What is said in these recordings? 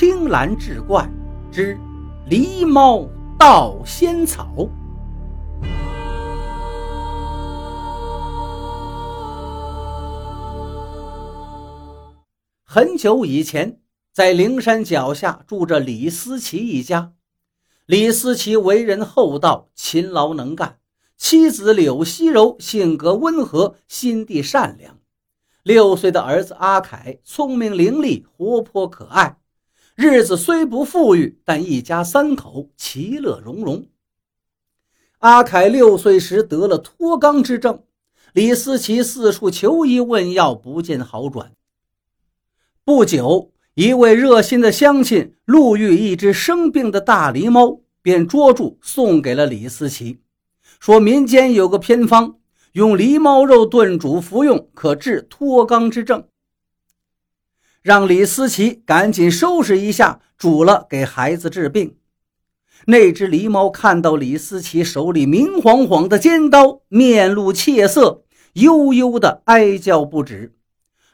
青蓝志怪之狸猫盗仙草。很久以前，在灵山脚下住着李思齐一家。李思齐为人厚道、勤劳能干，妻子柳熙柔性格温和、心地善良。六岁的儿子阿凯聪明伶俐、活泼可爱，日子虽不富裕，但一家三口其乐融融。阿凯六岁时得了脱肛之症，李思齐四处求医问药，不见好转。不久，一位热心的乡亲路遇一只生病的大狸猫，便捉住送给了李思齐，说民间有个偏方。用狸猫肉炖煮服用，可治脱肛之症。让李思琪赶紧收拾一下，煮了给孩子治病。那只狸猫看到李思琪手里明晃晃的尖刀，面露怯色，悠悠的哀叫不止。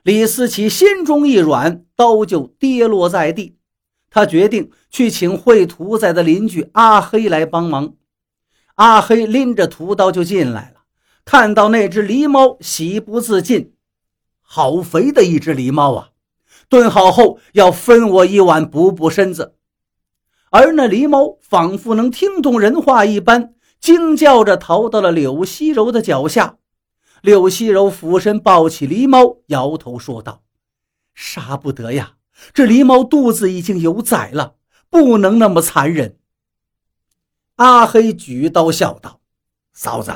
李思琪心中一软，刀就跌落在地。他决定去请会屠宰的邻居阿黑来帮忙。阿黑拎着屠刀就进来了。看到那只狸猫，喜不自禁。好肥的一只狸猫啊！炖好后要分我一碗补补身子。而那狸猫仿佛能听懂人话一般，惊叫着逃到了柳溪柔的脚下。柳溪柔俯身抱起狸猫，摇头说道：“杀不得呀，这狸猫肚子已经有崽了，不能那么残忍。”阿黑举刀笑道：“嫂子。”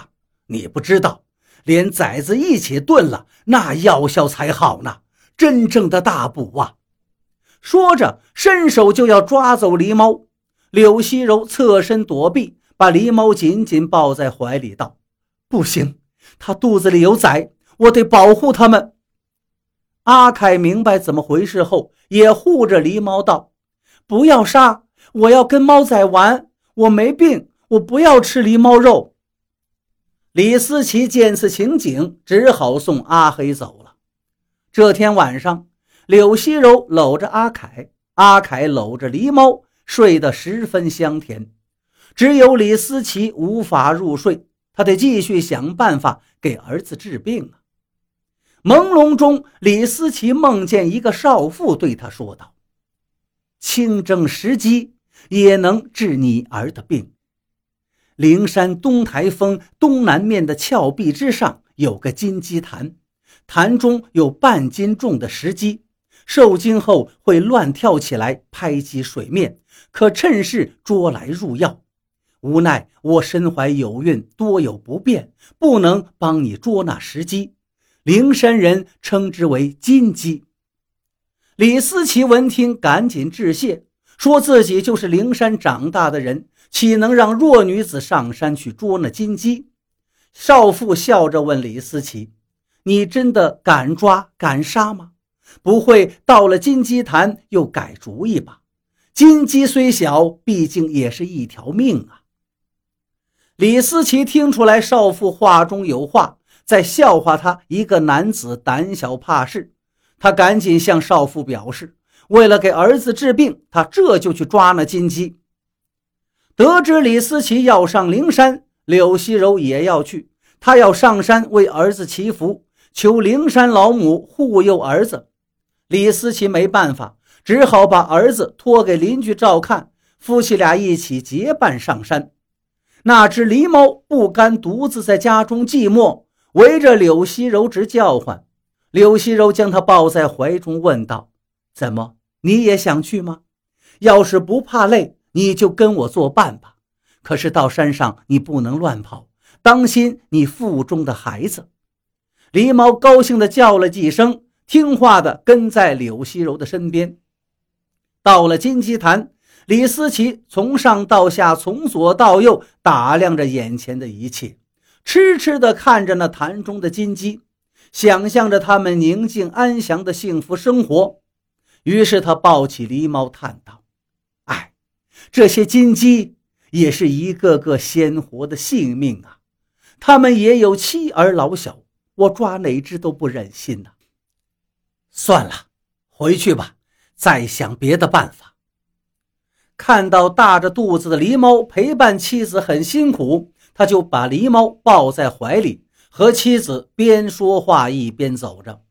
你不知道，连崽子一起炖了，那药效才好呢。真正的大补啊！说着，伸手就要抓走狸猫。柳熙柔侧身躲避，把狸猫紧紧抱在怀里，道：“不行，它肚子里有崽，我得保护它们。”阿凯明白怎么回事后，也护着狸猫道：“不要杀，我要跟猫仔玩。我没病，我不要吃狸猫肉。”李思琪见此情景，只好送阿黑走了。这天晚上，柳熙柔搂着阿凯，阿凯搂着狸猫，睡得十分香甜。只有李思琪无法入睡，他得继续想办法给儿子治病啊。朦胧中，李思琪梦见一个少妇对他说道：“清蒸时鸡也能治你儿的病。”灵山东台峰东南面的峭壁之上有个金鸡潭，潭中有半斤重的石鸡，受惊后会乱跳起来拍击水面，可趁势捉来入药。无奈我身怀有孕，多有不便，不能帮你捉那石鸡。灵山人称之为金鸡。李思齐闻听，赶紧致谢，说自己就是灵山长大的人。岂能让弱女子上山去捉那金鸡？少妇笑着问李思齐：“你真的敢抓敢杀吗？不会到了金鸡潭又改主意吧？金鸡虽小，毕竟也是一条命啊！”李思齐听出来少妇话中有话，在笑话他一个男子胆小怕事。他赶紧向少妇表示：“为了给儿子治病，他这就去抓那金鸡。”得知李思齐要上灵山，柳熙柔也要去。他要上山为儿子祈福，求灵山老母护佑儿子。李思齐没办法，只好把儿子托给邻居照看。夫妻俩一起结伴上山。那只狸猫不甘独自在家中寂寞，围着柳熙柔直叫唤。柳熙柔将他抱在怀中，问道：“怎么，你也想去吗？要是不怕累？”你就跟我作伴吧，可是到山上你不能乱跑，当心你腹中的孩子。狸猫高兴地叫了几声，听话地跟在柳熙柔的身边。到了金鸡潭，李思齐从上到下，从左到右打量着眼前的一切，痴痴地看着那潭中的金鸡，想象着他们宁静安详的幸福生活。于是他抱起狸猫，叹道。哎这些金鸡也是一个个鲜活的性命啊，他们也有妻儿老小，我抓哪只都不忍心呐。算了，回去吧，再想别的办法。看到大着肚子的狸猫陪伴妻子很辛苦，他就把狸猫抱在怀里，和妻子边说话一边走着。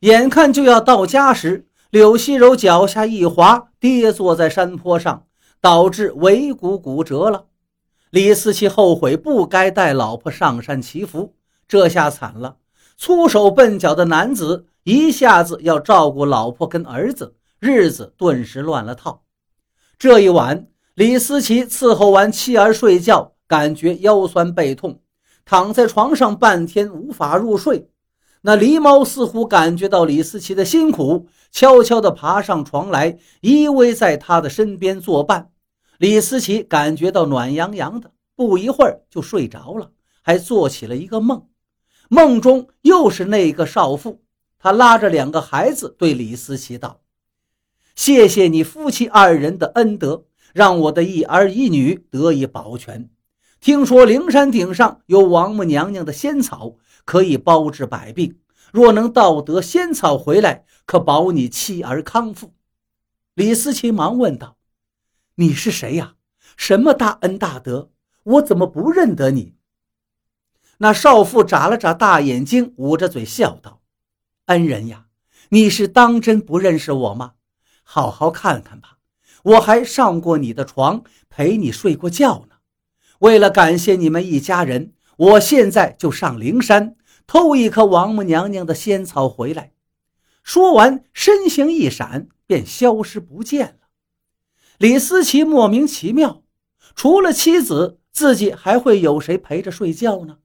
眼看就要到家时，柳熙柔脚下一滑，跌坐在山坡上，导致尾骨骨折了。李思齐后悔不该带老婆上山祈福，这下惨了。粗手笨脚的男子一下子要照顾老婆跟儿子，日子顿时乱了套。这一晚，李思琪伺候完妻儿睡觉，感觉腰酸背痛，躺在床上半天无法入睡。那狸猫似乎感觉到李思琪的辛苦，悄悄地爬上床来，依偎在他的身边作伴。李思琪感觉到暖洋洋的，不一会儿就睡着了，还做起了一个梦。梦中又是那个少妇，她拉着两个孩子对李思琪道。谢谢你夫妻二人的恩德，让我的一儿一女得以保全。听说灵山顶上有王母娘娘的仙草，可以包治百病。若能盗得仙草回来，可保你妻儿康复。李思琪忙问道：“你是谁呀？什么大恩大德？我怎么不认得你？”那少妇眨了眨大眼睛，捂着嘴笑道：“恩人呀，你是当真不认识我吗？”好好看看吧，我还上过你的床，陪你睡过觉呢。为了感谢你们一家人，我现在就上灵山偷一颗王母娘娘的仙草回来。说完，身形一闪，便消失不见了。李思琪莫名其妙，除了妻子，自己还会有谁陪着睡觉呢？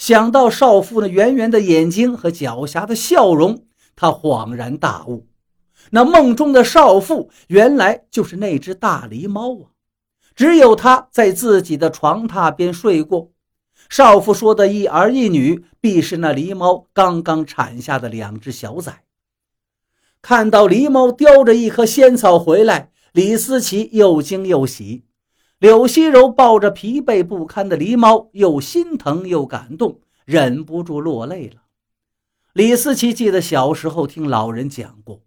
想到少妇那圆圆的眼睛和狡黠的笑容，他恍然大悟。那梦中的少妇原来就是那只大狸猫啊！只有他在自己的床榻边睡过。少妇说的一儿一女，必是那狸猫刚刚产下的两只小崽。看到狸猫叼着一颗仙草回来，李思琪又惊又喜。柳溪柔抱着疲惫不堪的狸猫，又心疼又感动，忍不住落泪了。李思琪记得小时候听老人讲过。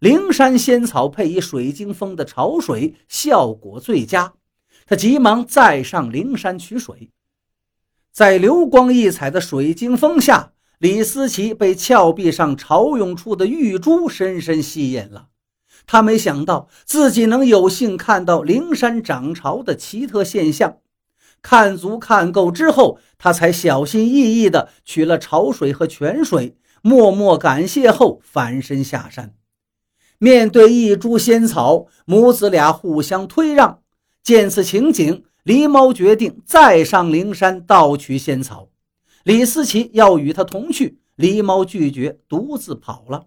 灵山仙草配以水晶峰的潮水，效果最佳。他急忙再上灵山取水，在流光溢彩的水晶峰下，李思琪被峭壁上潮涌出的玉珠深深吸引了。他没想到自己能有幸看到灵山涨潮的奇特现象。看足看够之后，他才小心翼翼地取了潮水和泉水，默默感谢后返身下山。面对一株仙草，母子俩互相推让。见此情景，狸猫决定再上灵山盗取仙草。李思琪要与他同去，狸猫拒绝，独自跑了。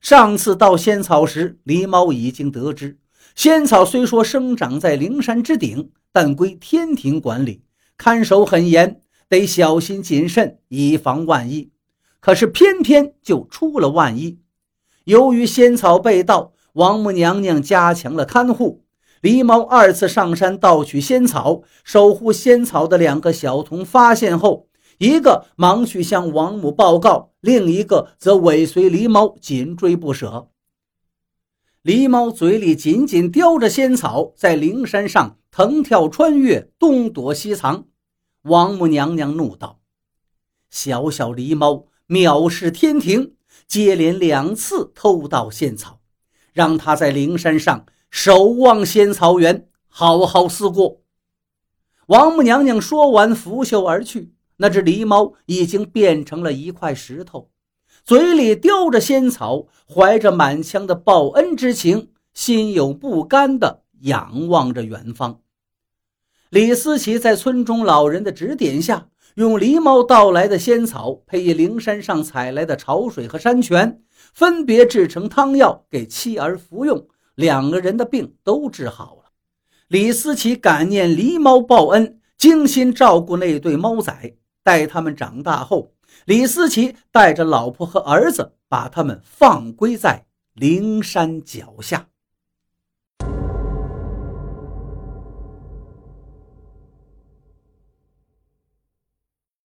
上次盗仙草时，狸猫已经得知，仙草虽说生长在灵山之顶，但归天庭管理，看守很严，得小心谨慎，以防万一。可是偏偏就出了万一。由于仙草被盗，王母娘娘加强了看护。狸猫二次上山盗取仙草，守护仙草的两个小童发现后，一个忙去向王母报告，另一个则尾随狸猫紧追不舍。狸猫嘴里紧紧叼着仙草，在灵山上腾跳穿越，东躲西藏。王母娘娘怒道：“小小狸猫，藐视天庭！”接连两次偷盗仙草，让他在灵山上守望仙草园，好好思过。王母娘娘说完，拂袖而去。那只狸猫已经变成了一块石头，嘴里叼着仙草，怀着满腔的报恩之情，心有不甘地仰望着远方。李思琪在村中老人的指点下。用狸猫盗来的仙草，配以灵山上采来的潮水和山泉，分别制成汤药给妻儿服用，两个人的病都治好了。李思琪感念狸猫报恩，精心照顾那对猫崽。待他们长大后，李思琪带着老婆和儿子，把他们放归在灵山脚下。